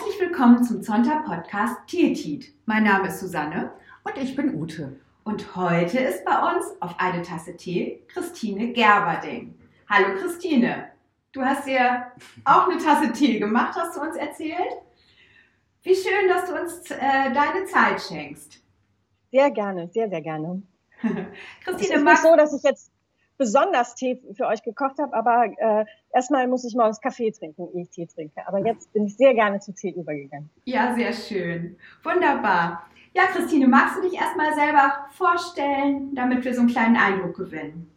Herzlich willkommen zum Zonta Podcast Tietit. Mein Name ist Susanne und ich bin Ute. Und heute ist bei uns auf eine Tasse Tee Christine Gerberding. Hallo Christine, du hast dir auch eine Tasse Tee gemacht, hast du uns erzählt? Wie schön, dass du uns äh, deine Zeit schenkst. Sehr gerne, sehr, sehr gerne. Christine, es ist nicht so, dass ich jetzt besonders Tee für euch gekocht habe, aber äh, erstmal muss ich morgens Kaffee trinken, ehe ich Tee trinke. Aber jetzt bin ich sehr gerne zu Tee übergegangen. Ja, sehr schön. Wunderbar. Ja, Christine, magst du dich erstmal selber vorstellen, damit wir so einen kleinen Eindruck gewinnen?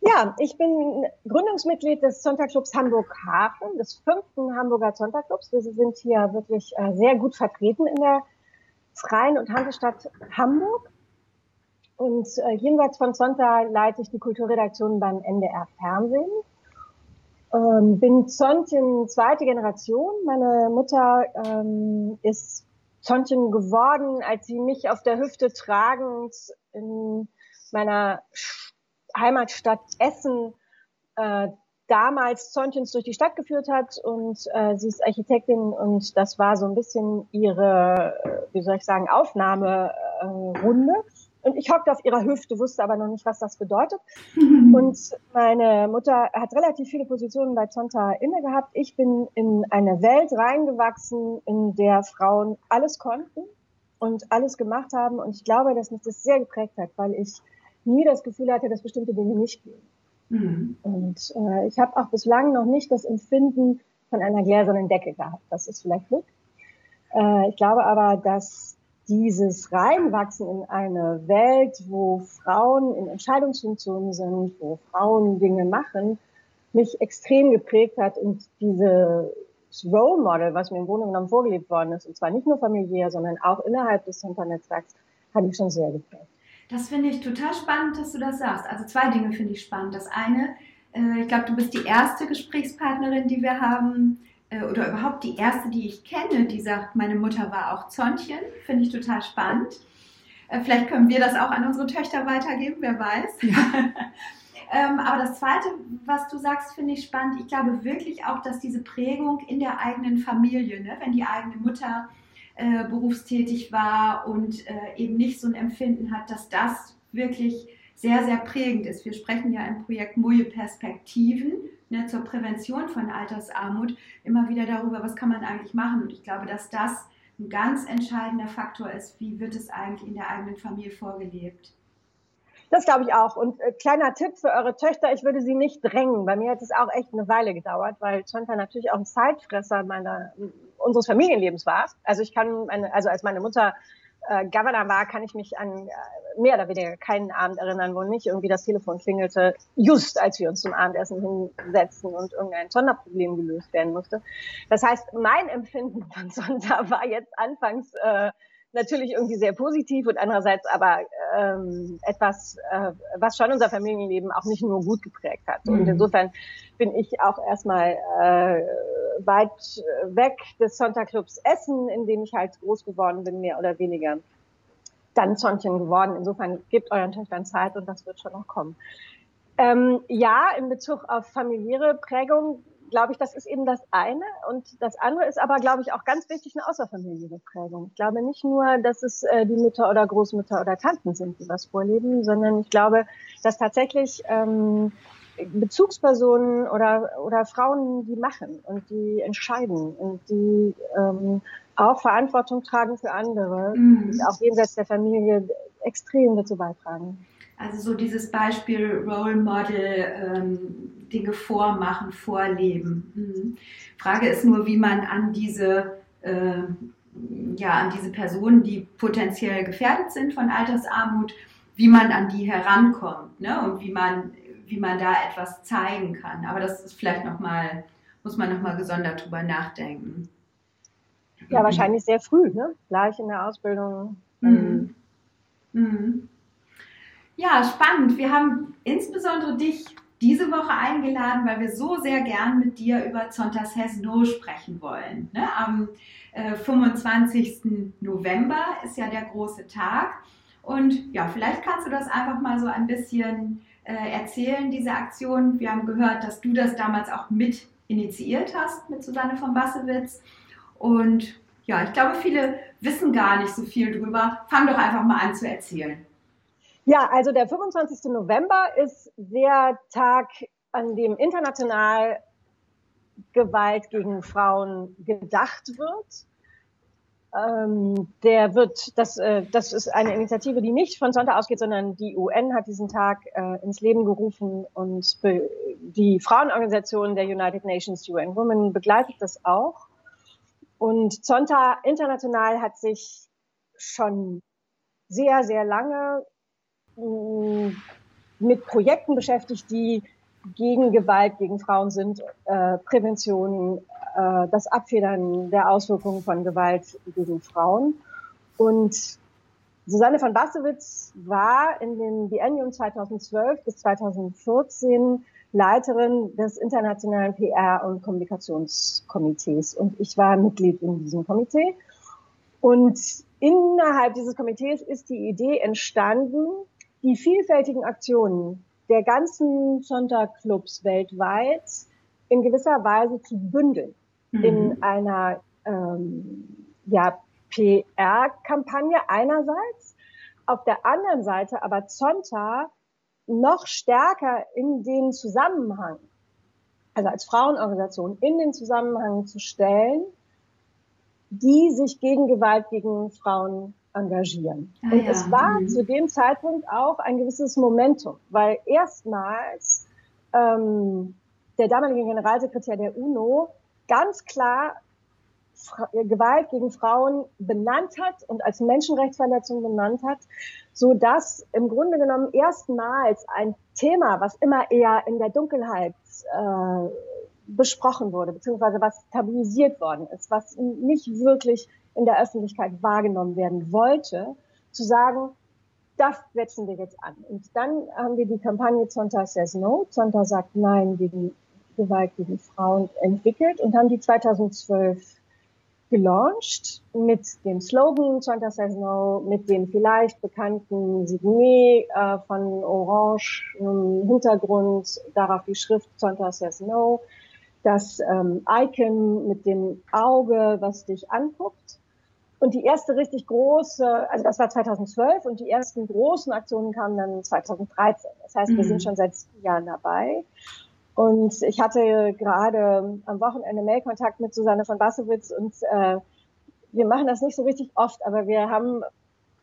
Ja, ich bin Gründungsmitglied des Sonntagclubs Hamburg-Hafen, des fünften Hamburger Sonntagclubs. Wir sind hier wirklich äh, sehr gut vertreten in der freien und Hansestadt Hamburg. Und äh, jenseits von Zonta leite ich die Kulturredaktion beim NDR Fernsehen. Ähm, bin Zontchen zweite Generation. Meine Mutter ähm, ist Zontchen geworden, als sie mich auf der Hüfte tragend in meiner Heimatstadt Essen äh, damals Zontchens durch die Stadt geführt hat und äh, sie ist Architektin und das war so ein bisschen ihre, äh, wie soll ich sagen, Aufnahmerunde. Äh, und ich hockte auf ihrer Hüfte, wusste aber noch nicht, was das bedeutet. Und meine Mutter hat relativ viele Positionen bei Zonta inne gehabt. Ich bin in eine Welt reingewachsen, in der Frauen alles konnten und alles gemacht haben. Und ich glaube, dass mich das sehr geprägt hat, weil ich nie das Gefühl hatte, dass bestimmte Dinge nicht gehen. Mhm. Und äh, ich habe auch bislang noch nicht das Empfinden von einer gläsernen Decke gehabt. Das ist vielleicht Glück. Äh, ich glaube aber, dass dieses Reinwachsen in eine Welt, wo Frauen in Entscheidungsfunktionen sind, wo Frauen Dinge machen, mich extrem geprägt hat und dieses Role Model, was mir im Grunde genommen vorgelebt worden ist, und zwar nicht nur familiär, sondern auch innerhalb des Internetzwerks, hat mich schon sehr geprägt. Das finde ich total spannend, dass du das sagst. Also zwei Dinge finde ich spannend. Das eine, äh, ich glaube, du bist die erste Gesprächspartnerin, die wir haben, oder überhaupt die erste, die ich kenne, die sagt, meine Mutter war auch Zontchen. Finde ich total spannend. Äh, vielleicht können wir das auch an unsere Töchter weitergeben, wer weiß. Ja. ähm, aber das Zweite, was du sagst, finde ich spannend. Ich glaube wirklich auch, dass diese Prägung in der eigenen Familie, ne, wenn die eigene Mutter äh, berufstätig war und äh, eben nicht so ein Empfinden hat, dass das wirklich sehr, sehr prägend ist. Wir sprechen ja im Projekt Moje Perspektiven ne, zur Prävention von Altersarmut immer wieder darüber, was kann man eigentlich machen. Und ich glaube, dass das ein ganz entscheidender Faktor ist, wie wird es eigentlich in der eigenen Familie vorgelebt. Das glaube ich auch. Und äh, kleiner Tipp für eure Töchter, ich würde sie nicht drängen. Bei mir hat es auch echt eine Weile gedauert, weil Chantal natürlich auch ein Zeitfresser meiner, unseres Familienlebens war. Also ich kann, meine, also als meine Mutter äh, Governor war, kann ich mich an äh, mehr oder weniger keinen Abend erinnern, wo nicht irgendwie das Telefon klingelte, just als wir uns zum Abendessen hinsetzten und irgendein Sonderproblem gelöst werden musste. Das heißt, mein Empfinden von Sonntag war jetzt anfangs äh, natürlich irgendwie sehr positiv und andererseits aber ähm, etwas, äh, was schon unser Familienleben auch nicht nur gut geprägt hat. Mhm. Und insofern bin ich auch erstmal äh, weit weg des Sonntagclubs Essen, in dem ich halt groß geworden bin, mehr oder weniger dann Zontchen geworden. Insofern gebt euren Töchtern Zeit und das wird schon noch kommen. Ähm, ja, in Bezug auf familiäre Prägung glaube ich, das ist eben das eine. Und das andere ist aber, glaube ich, auch ganz wichtig eine außerfamiliäre Prägung. Ich glaube nicht nur, dass es äh, die Mütter oder Großmütter oder Tanten sind, die was vorleben, sondern ich glaube, dass tatsächlich ähm, Bezugspersonen oder, oder Frauen, die machen und die entscheiden und die ähm, auch Verantwortung tragen für andere, mhm. auch jenseits der Familie extrem dazu beitragen. Also so dieses Beispiel Role Model, ähm, Dinge vormachen, vorleben. Mhm. Frage ist nur, wie man an diese, äh, ja, an diese Personen, die potenziell gefährdet sind von Altersarmut, wie man an die herankommt ne? und wie man, wie man da etwas zeigen kann. Aber das ist vielleicht nochmal, muss man nochmal gesondert drüber nachdenken. Ja, wahrscheinlich sehr früh, ne? gleich in der Ausbildung. Mhm. Mhm. Ja, spannend. Wir haben insbesondere dich diese Woche eingeladen, weil wir so sehr gern mit dir über Zontas Hesno sprechen wollen. Ne? Am äh, 25. November ist ja der große Tag. Und ja, vielleicht kannst du das einfach mal so ein bisschen äh, erzählen, diese Aktion. Wir haben gehört, dass du das damals auch mit initiiert hast mit Susanne von Bassewitz. Und ja, ich glaube, viele wissen gar nicht so viel drüber. Fang doch einfach mal an zu erzählen. Ja, also der 25. November ist der Tag, an dem international Gewalt gegen Frauen gedacht wird. Ähm, der wird, das, äh, das ist eine Initiative, die nicht von Sonntag ausgeht, sondern die UN hat diesen Tag äh, ins Leben gerufen und die Frauenorganisation der United Nations UN Women begleitet das auch. Und Zonta International hat sich schon sehr, sehr lange mit Projekten beschäftigt, die gegen Gewalt gegen Frauen sind, äh, Prävention, äh, das Abfedern der Auswirkungen von Gewalt gegen Frauen. Und Susanne von Bassewitz war in dem Biennium 2012 bis 2014 Leiterin des Internationalen PR- und Kommunikationskomitees. Und ich war Mitglied in diesem Komitee. Und innerhalb dieses Komitees ist die Idee entstanden, die vielfältigen Aktionen der ganzen Sonntagclubs weltweit in gewisser Weise zu bündeln mhm. in einer ähm, ja, PR-Kampagne einerseits, auf der anderen Seite aber Zonta noch stärker in den Zusammenhang, also als Frauenorganisation in den Zusammenhang zu stellen, die sich gegen Gewalt gegen Frauen engagieren. Ah, und ja. es war mhm. zu dem Zeitpunkt auch ein gewisses Momentum, weil erstmals ähm, der damalige Generalsekretär der UNO ganz klar Gewalt gegen Frauen benannt hat und als Menschenrechtsverletzung benannt hat, so dass im Grunde genommen erstmals ein Thema, was immer eher in der Dunkelheit äh, besprochen wurde, beziehungsweise was tabuisiert worden ist, was nicht wirklich in der Öffentlichkeit wahrgenommen werden wollte, zu sagen, das setzen wir jetzt an. Und dann haben wir die Kampagne Zonta Says No, Zonta sagt Nein gegen Gewalt gegen Frauen entwickelt und haben die 2012 gelauncht mit dem Slogan Zonta Says No, mit dem vielleicht bekannten Signet äh, von Orange im Hintergrund, darauf die Schrift Zonta Says No, das ähm, Icon mit dem Auge, was dich anguckt. Und die erste richtig große, also das war 2012 und die ersten großen Aktionen kamen dann 2013. Das heißt, mhm. wir sind mhm. schon seit sieben Jahren dabei. Und ich hatte gerade am Wochenende Mailkontakt mit Susanne von Bassewitz und äh, wir machen das nicht so richtig oft, aber wir haben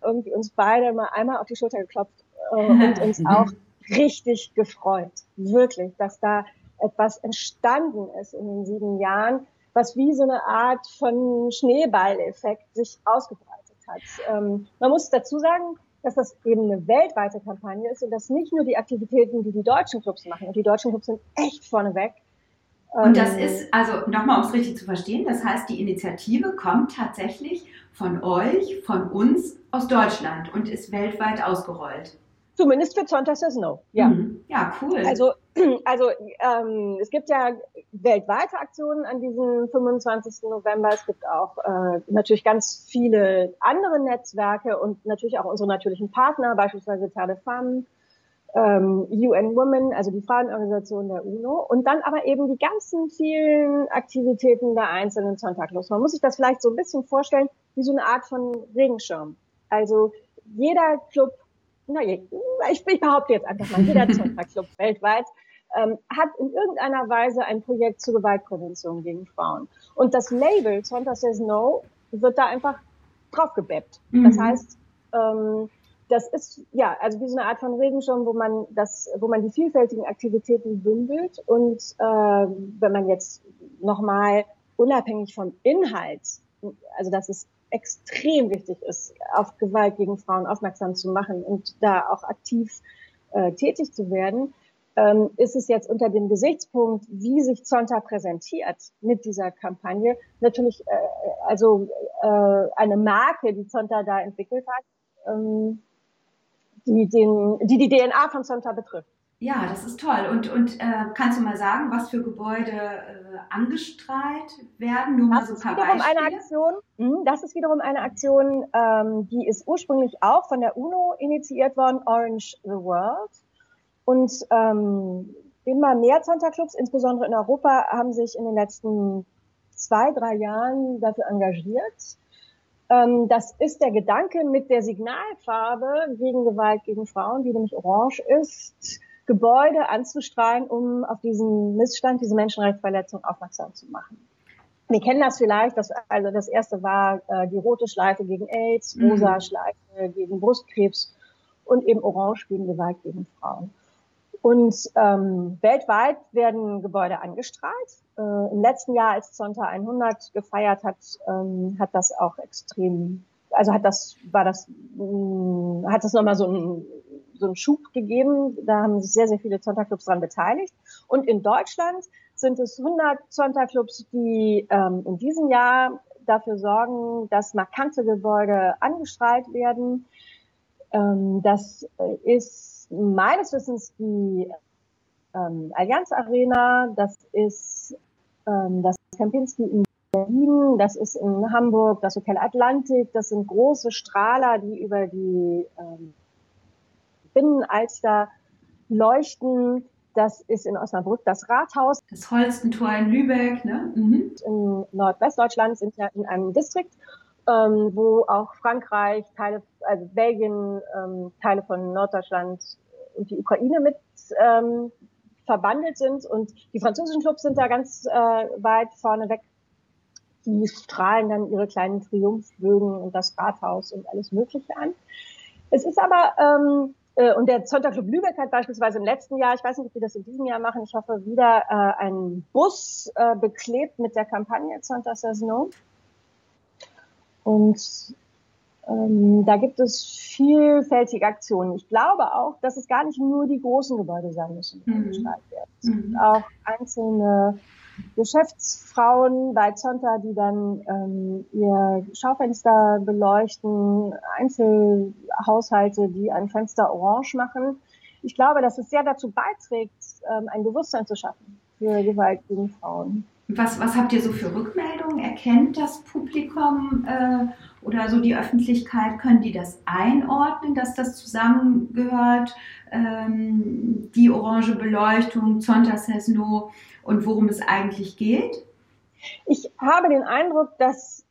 irgendwie uns beide mal einmal auf die Schulter geklopft äh, und uns auch richtig gefreut. Wirklich, dass da etwas entstanden ist in den sieben Jahren, was wie so eine Art von Schneeballeffekt sich ausgebreitet hat. Ähm, man muss dazu sagen, dass das eben eine weltweite Kampagne ist und dass nicht nur die Aktivitäten, die die deutschen Clubs machen, und die deutschen Clubs sind echt vorneweg. Und das ähm, ist, also nochmal, um es richtig zu verstehen, das heißt, die Initiative kommt tatsächlich von euch, von uns aus Deutschland und ist weltweit ausgerollt. Zumindest für Zonta Says No. Ja. Mhm. Ja, cool. Also, also ähm, es gibt ja weltweite Aktionen an diesem 25. November. Es gibt auch äh, natürlich ganz viele andere Netzwerke und natürlich auch unsere natürlichen Partner, beispielsweise Terre Femme, ähm, UN Women, also die Frauenorganisation der UNO. Und dann aber eben die ganzen vielen Aktivitäten der einzelnen Sonntaglos. Man muss sich das vielleicht so ein bisschen vorstellen wie so eine Art von Regenschirm. Also jeder Club na, ich, ich behaupte jetzt einfach mal, jeder Zonta-Club weltweit ähm, hat in irgendeiner Weise ein Projekt zur Gewaltprävention gegen Frauen. Und das Label Zonta Says No wird da einfach draufgebeppt. Mhm. Das heißt, ähm, das ist ja also wie so eine Art von Regenschirm, wo man das, wo man die vielfältigen Aktivitäten bündelt und äh, wenn man jetzt nochmal unabhängig vom Inhalt, also das ist extrem wichtig ist, auf Gewalt gegen Frauen aufmerksam zu machen und da auch aktiv äh, tätig zu werden, ähm, ist es jetzt unter dem Gesichtspunkt, wie sich Zonta präsentiert mit dieser Kampagne, natürlich äh, also äh, eine Marke, die Zonta da entwickelt hat, ähm, die, den, die die DNA von Zonta betrifft. Ja, das ist toll. Und, und äh, kannst du mal sagen, was für Gebäude äh, angestrahlt werden? Nur das mal so ein paar ist Eine Aktion, hm, das ist wiederum eine Aktion, ähm, die ist ursprünglich auch von der UNO initiiert worden, Orange the World. Und ähm, immer mehr Zonta-Clubs, insbesondere in Europa, haben sich in den letzten zwei, drei Jahren dafür engagiert. Ähm, das ist der Gedanke mit der Signalfarbe gegen Gewalt gegen Frauen, die nämlich orange ist, Gebäude anzustrahlen, um auf diesen Missstand, diese Menschenrechtsverletzung aufmerksam zu machen. Wir kennen das vielleicht, das, also das erste war äh, die rote Schleife gegen AIDS, mhm. rosa Schleife gegen Brustkrebs und eben orange gegen Gewalt gegen Frauen. Und ähm, weltweit werden Gebäude angestrahlt. Äh, Im letzten Jahr, als Zonta 100 gefeiert hat, ähm, hat das auch extrem, also hat das, war das, mh, mm, hat das nochmal so ein so einen Schub gegeben. Da haben sich sehr, sehr viele Zonta-Clubs daran beteiligt. Und in Deutschland sind es 100 Zonta-Clubs, die ähm, in diesem Jahr dafür sorgen, dass markante Gebäude angestrahlt werden. Ähm, das ist meines Wissens die ähm, Allianz Arena, das ist ähm, das Kempinski in Berlin, das ist in Hamburg das Hotel Atlantik, das sind große Strahler, die über die ähm, Binnenalster leuchten. Das ist in Osnabrück das Rathaus. Das Holstentor in Lübeck, ne? Mhm. In Nordwestdeutschland sind ja in einem Distrikt, ähm, wo auch Frankreich, Teile, also Belgien, ähm, Teile von Norddeutschland und die Ukraine mit ähm, verbandelt sind. Und die französischen Clubs sind da ganz äh, weit vorne weg. Die strahlen dann ihre kleinen Triumphbögen und das Rathaus und alles Mögliche an. Es ist aber ähm, äh, und der Zonta Club Lübeck hat beispielsweise im letzten Jahr, ich weiß nicht, ob wir das in diesem Jahr machen, ich hoffe wieder äh, einen Bus äh, beklebt mit der Kampagne Zonta Saison. Und ähm, da gibt es vielfältige Aktionen. Ich glaube auch, dass es gar nicht nur die großen Gebäude sein müssen, die mhm. gestaltet werden. Es gibt mhm. auch einzelne Geschäftsfrauen bei Zonta, die dann ähm, ihr Schaufenster beleuchten, Einzelhaushalte, die ein Fenster orange machen. Ich glaube, dass es sehr dazu beiträgt, ähm, ein Bewusstsein zu schaffen für Gewalt gegen Frauen. Was, was habt ihr so für Rückmeldungen? Erkennt das Publikum äh, oder so die Öffentlichkeit, können die das einordnen, dass das zusammengehört? Ähm, die orange Beleuchtung, Zonta Cesno und worum es eigentlich geht? Ich habe den Eindruck, dass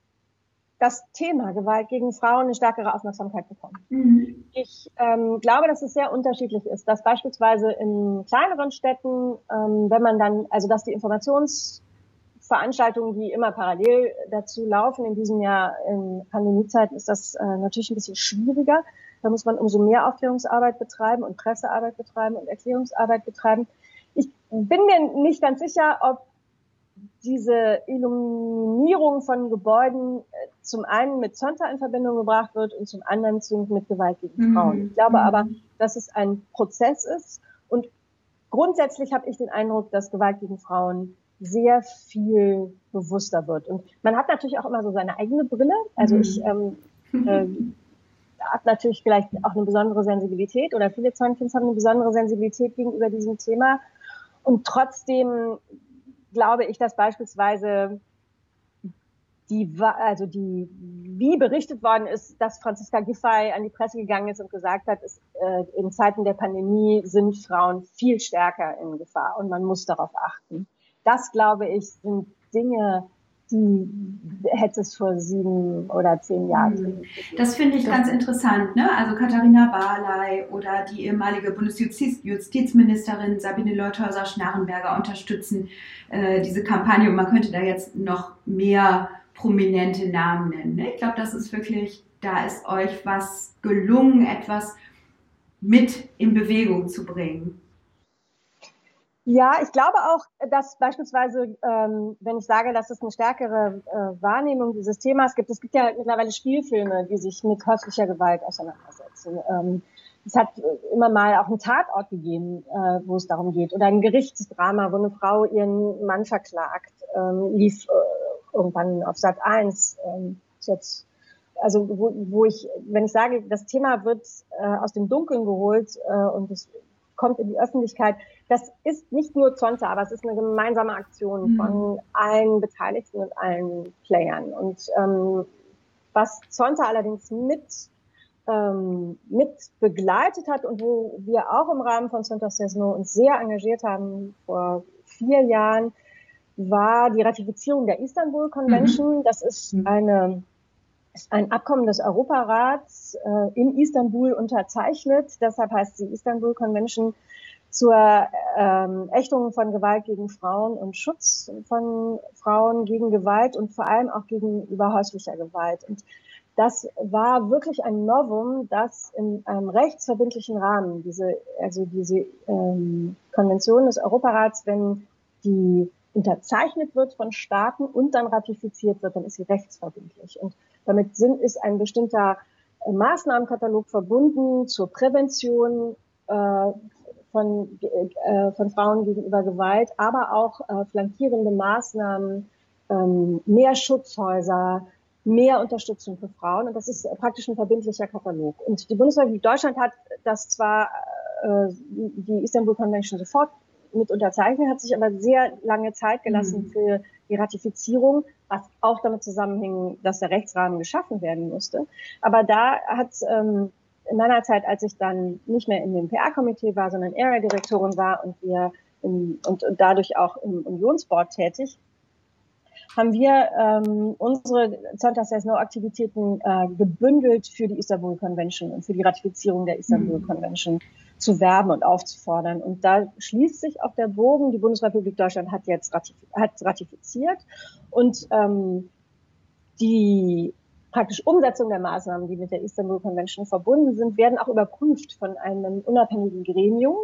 das Thema Gewalt gegen Frauen eine stärkere Aufmerksamkeit bekommt. Mhm. Ich ähm, glaube, dass es sehr unterschiedlich ist, dass beispielsweise in kleineren Städten, ähm, wenn man dann, also dass die Informationsveranstaltungen, die immer parallel dazu laufen, in diesem Jahr in Pandemiezeiten ist das äh, natürlich ein bisschen schwieriger. Da muss man umso mehr Aufklärungsarbeit betreiben und Pressearbeit betreiben und Erklärungsarbeit betreiben. Ich bin mir nicht ganz sicher, ob diese Illuminierung von Gebäuden äh, zum einen mit Zonta in Verbindung gebracht wird und zum anderen zwingend mit Gewalt gegen mhm. Frauen. Ich glaube mhm. aber, dass es ein Prozess ist und grundsätzlich habe ich den Eindruck, dass Gewalt gegen Frauen sehr viel bewusster wird. Und man hat natürlich auch immer so seine eigene Brille. Also mhm. ich ähm, äh, habe natürlich vielleicht auch eine besondere Sensibilität oder viele Zahnkids haben eine besondere Sensibilität gegenüber diesem Thema. Und trotzdem glaube ich, dass beispielsweise die, also die, wie berichtet worden ist, dass Franziska Giffey an die Presse gegangen ist und gesagt hat, ist, äh, in Zeiten der Pandemie sind Frauen viel stärker in Gefahr und man muss darauf achten. Das, glaube ich, sind Dinge, die hätte es vor sieben oder zehn Jahren. Mhm. Das finde ich ganz interessant. Ne? Also Katharina Barley oder die ehemalige Bundesjustizministerin Sabine Leuthäuser-Schnarrenberger unterstützen äh, diese Kampagne und man könnte da jetzt noch mehr prominente Namen nennen. Ne? Ich glaube, das ist wirklich, da ist euch was gelungen, etwas mit in Bewegung zu bringen. Ja, ich glaube auch, dass beispielsweise, ähm, wenn ich sage, dass es eine stärkere äh, Wahrnehmung dieses Themas gibt, es gibt ja mittlerweile Spielfilme, die sich mit häuslicher Gewalt auseinandersetzen. Ähm, es hat immer mal auch einen Tatort gegeben, äh, wo es darum geht, oder ein Gerichtsdrama, wo eine Frau ihren Mann verklagt, ähm, lief äh, irgendwann auf Sat 1. Ähm, jetzt also wo, wo ich, wenn ich sage, das Thema wird äh, aus dem Dunkeln geholt äh, und es kommt in die Öffentlichkeit. Das ist nicht nur Zonta, aber es ist eine gemeinsame Aktion mhm. von allen Beteiligten und allen Playern. Und ähm, was Zonta allerdings mit ähm, mit begleitet hat und wo wir auch im Rahmen von Zonta Sesno uns sehr engagiert haben vor vier Jahren, war die Ratifizierung der Istanbul Convention. Mhm. Das ist mhm. eine ist ein Abkommen des Europarats äh, in Istanbul unterzeichnet. Deshalb heißt sie Istanbul Convention zur ähm, Ächtung von Gewalt gegen Frauen und Schutz von Frauen gegen Gewalt und vor allem auch gegenüber häuslicher Gewalt. Und das war wirklich ein Novum, dass in einem rechtsverbindlichen Rahmen diese, also diese ähm, Konvention des Europarats, wenn die unterzeichnet wird von Staaten und dann ratifiziert wird, dann ist sie rechtsverbindlich. Und damit sind, ist ein bestimmter äh, Maßnahmenkatalog verbunden zur Prävention äh, von, äh, von Frauen gegenüber Gewalt, aber auch äh, flankierende Maßnahmen, ähm, mehr Schutzhäuser, mehr Unterstützung für Frauen. Und das ist praktisch ein verbindlicher Katalog. Und die Bundesrepublik Deutschland hat das zwar äh, die Istanbul Convention sofort mit unterzeichnet, hat sich aber sehr lange Zeit gelassen mhm. für die Ratifizierung, was auch damit zusammenhing, dass der Rechtsrahmen geschaffen werden musste. Aber da hat ähm, in meiner Zeit, als ich dann nicht mehr in dem PR-Komitee war, sondern Area-Direktorin war und wir im, und, und dadurch auch im Unionsboard tätig, haben wir ähm, unsere Zonta Says No Aktivitäten äh, gebündelt für die Istanbul Convention und für die Ratifizierung der Istanbul mhm. Zu werben und aufzufordern. Und da schließt sich auch der Bogen. Die Bundesrepublik Deutschland hat jetzt ratifiz hat ratifiziert und ähm, die praktisch Umsetzung der Maßnahmen, die mit der Istanbul Convention verbunden sind, werden auch überprüft von einem unabhängigen Gremium.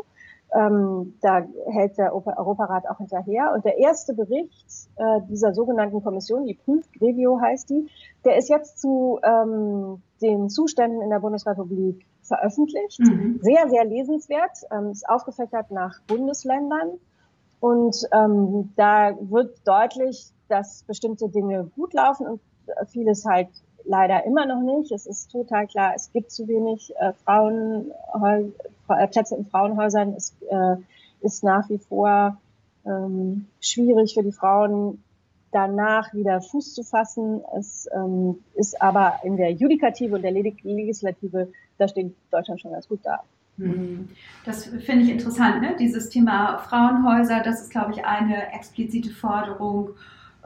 Ähm, da hält der Europarat auch hinterher. Und der erste Bericht äh, dieser sogenannten Kommission, die Prüfgrevio heißt die, der ist jetzt zu ähm, den Zuständen in der Bundesrepublik veröffentlicht. Mhm. Sehr, sehr lesenswert. Ähm, ist aufgefächert nach Bundesländern. Und ähm, da wird deutlich, dass bestimmte Dinge gut laufen und vieles halt leider immer noch nicht. Es ist total klar, es gibt zu wenig äh, Frauen, äh, Plätze in Frauenhäusern. Es äh, ist nach wie vor ähm, schwierig für die Frauen, danach wieder Fuß zu fassen. Es ähm, ist aber in der Judikative und der Legislative, da steht Deutschland schon ganz gut da. Mhm. Das finde ich interessant, ne? dieses Thema Frauenhäuser, das ist, glaube ich, eine explizite Forderung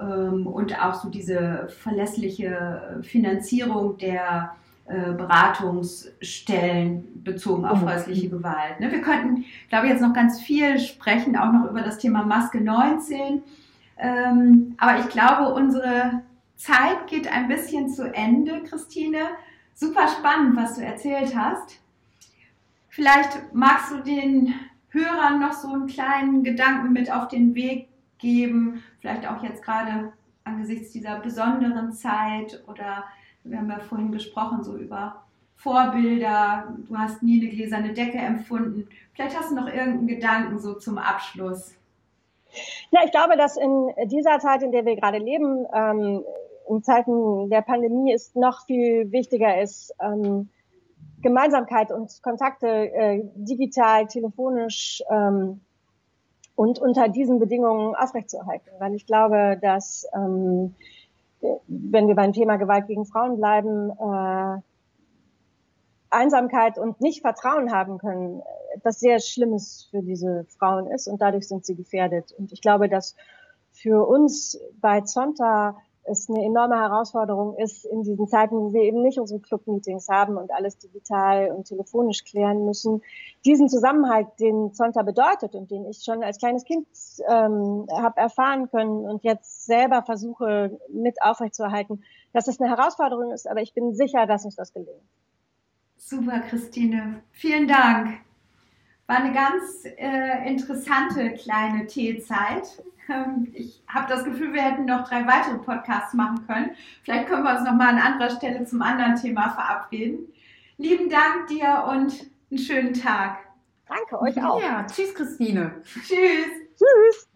ähm, und auch so diese verlässliche Finanzierung der äh, Beratungsstellen bezogen auf mhm. häusliche Gewalt. Ne? Wir könnten, glaube ich, jetzt noch ganz viel sprechen, auch noch über das Thema Maske 19. Ähm, aber ich glaube, unsere Zeit geht ein bisschen zu Ende, Christine. Super spannend, was du erzählt hast. Vielleicht magst du den Hörern noch so einen kleinen Gedanken mit auf den Weg geben, vielleicht auch jetzt gerade angesichts dieser besonderen Zeit oder wir haben ja vorhin gesprochen so über Vorbilder, du hast nie eine gläserne Decke empfunden. Vielleicht hast du noch irgendeinen Gedanken so zum Abschluss. Ja, ich glaube, dass in dieser Zeit, in der wir gerade leben, ähm, in Zeiten der Pandemie ist noch viel wichtiger ist, ähm, Gemeinsamkeit und Kontakte äh, digital, telefonisch ähm, und unter diesen Bedingungen aufrechtzuerhalten. Weil ich glaube, dass ähm, wenn wir beim Thema Gewalt gegen Frauen bleiben, äh, Einsamkeit und nicht Vertrauen haben können, etwas sehr Schlimmes für diese Frauen ist und dadurch sind sie gefährdet. Und ich glaube, dass für uns bei Zonta es eine enorme Herausforderung ist in diesen Zeiten, wo wir eben nicht unsere Club-Meetings haben und alles digital und telefonisch klären müssen, diesen Zusammenhalt, den Zonta bedeutet und den ich schon als kleines Kind ähm, habe erfahren können und jetzt selber versuche mit aufrechtzuerhalten, dass es eine Herausforderung ist, aber ich bin sicher, dass uns das gelingt. Super, Christine. Vielen Dank. War eine ganz äh, interessante kleine Teezeit. Ähm, ich habe das Gefühl, wir hätten noch drei weitere Podcasts machen können. Vielleicht können wir uns noch mal an anderer Stelle zum anderen Thema verabreden. Lieben Dank dir und einen schönen Tag. Danke euch auch. Ja, tschüss, Christine. Tschüss. Tschüss.